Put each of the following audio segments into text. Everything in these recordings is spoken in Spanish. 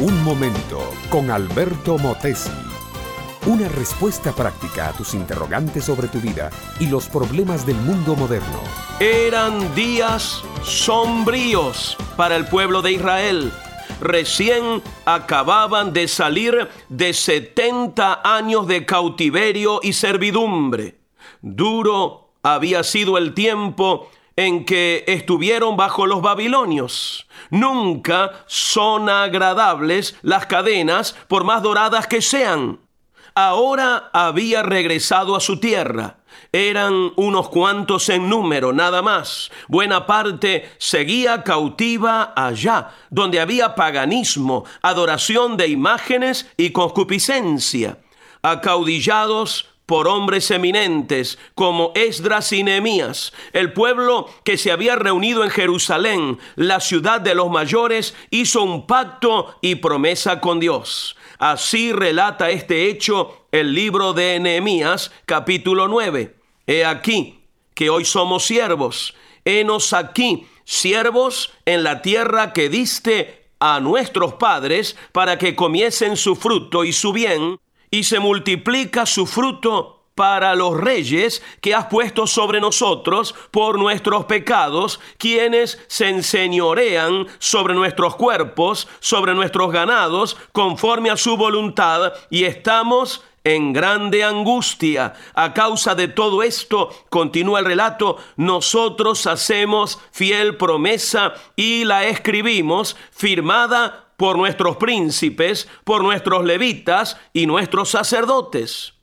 Un momento con Alberto Motesi. Una respuesta práctica a tus interrogantes sobre tu vida y los problemas del mundo moderno. Eran días sombríos para el pueblo de Israel. Recién acababan de salir de 70 años de cautiverio y servidumbre. Duro había sido el tiempo en que estuvieron bajo los babilonios. Nunca son agradables las cadenas, por más doradas que sean. Ahora había regresado a su tierra. Eran unos cuantos en número, nada más. Buena parte seguía cautiva allá, donde había paganismo, adoración de imágenes y concupiscencia. Acaudillados por hombres eminentes como Esdras y Nehemías, el pueblo que se había reunido en Jerusalén, la ciudad de los mayores, hizo un pacto y promesa con Dios. Así relata este hecho el libro de Nehemías, capítulo 9. He aquí que hoy somos siervos, henos aquí, siervos en la tierra que diste a nuestros padres para que comiesen su fruto y su bien, y se multiplica su fruto para los reyes que has puesto sobre nosotros por nuestros pecados, quienes se enseñorean sobre nuestros cuerpos, sobre nuestros ganados, conforme a su voluntad, y estamos en grande angustia. A causa de todo esto, continúa el relato, nosotros hacemos fiel promesa y la escribimos firmada por nuestros príncipes, por nuestros levitas y nuestros sacerdotes.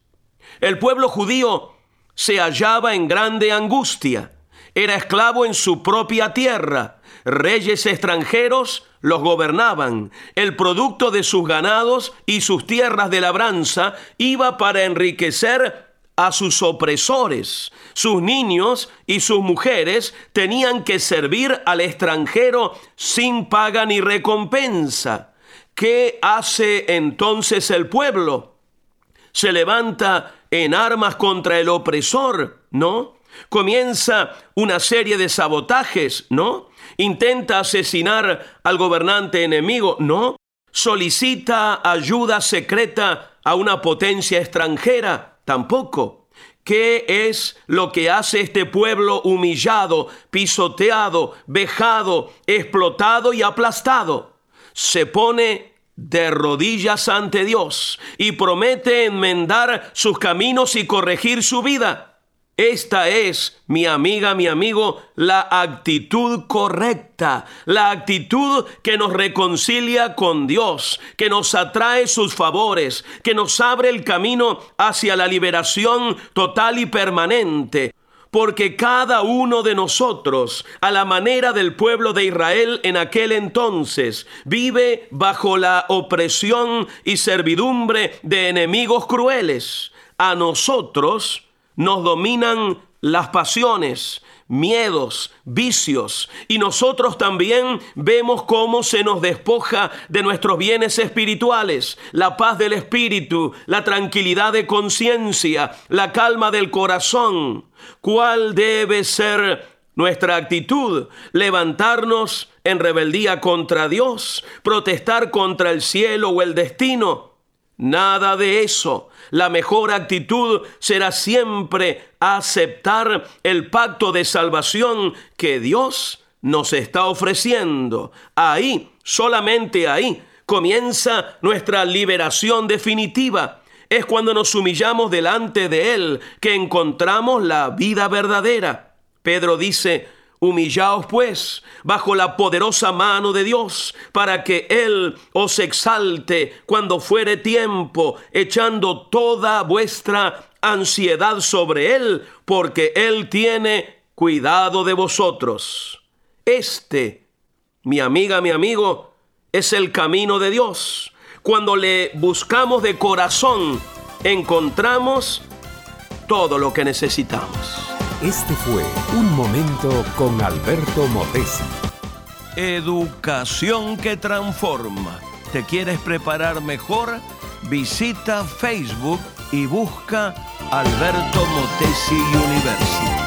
El pueblo judío se hallaba en grande angustia. Era esclavo en su propia tierra. Reyes extranjeros los gobernaban. El producto de sus ganados y sus tierras de labranza iba para enriquecer a sus opresores. Sus niños y sus mujeres tenían que servir al extranjero sin paga ni recompensa. ¿Qué hace entonces el pueblo? Se levanta en armas contra el opresor, ¿no? Comienza una serie de sabotajes, ¿no? Intenta asesinar al gobernante enemigo, ¿no? Solicita ayuda secreta a una potencia extranjera, tampoco. ¿Qué es lo que hace este pueblo humillado, pisoteado, vejado, explotado y aplastado? Se pone de rodillas ante Dios y promete enmendar sus caminos y corregir su vida. Esta es, mi amiga, mi amigo, la actitud correcta, la actitud que nos reconcilia con Dios, que nos atrae sus favores, que nos abre el camino hacia la liberación total y permanente porque cada uno de nosotros, a la manera del pueblo de Israel en aquel entonces, vive bajo la opresión y servidumbre de enemigos crueles. A nosotros nos dominan las pasiones, miedos, vicios, y nosotros también vemos cómo se nos despoja de nuestros bienes espirituales, la paz del espíritu, la tranquilidad de conciencia, la calma del corazón. ¿Cuál debe ser nuestra actitud? Levantarnos en rebeldía contra Dios, protestar contra el cielo o el destino. Nada de eso. La mejor actitud será siempre aceptar el pacto de salvación que Dios nos está ofreciendo. Ahí, solamente ahí, comienza nuestra liberación definitiva. Es cuando nos humillamos delante de Él que encontramos la vida verdadera. Pedro dice, Humillaos pues bajo la poderosa mano de Dios, para que Él os exalte cuando fuere tiempo, echando toda vuestra ansiedad sobre Él, porque Él tiene cuidado de vosotros. Este, mi amiga, mi amigo, es el camino de Dios. Cuando le buscamos de corazón, encontramos todo lo que necesitamos. Este fue Un Momento con Alberto Motesi. Educación que transforma. ¿Te quieres preparar mejor? Visita Facebook y busca Alberto Motesi University.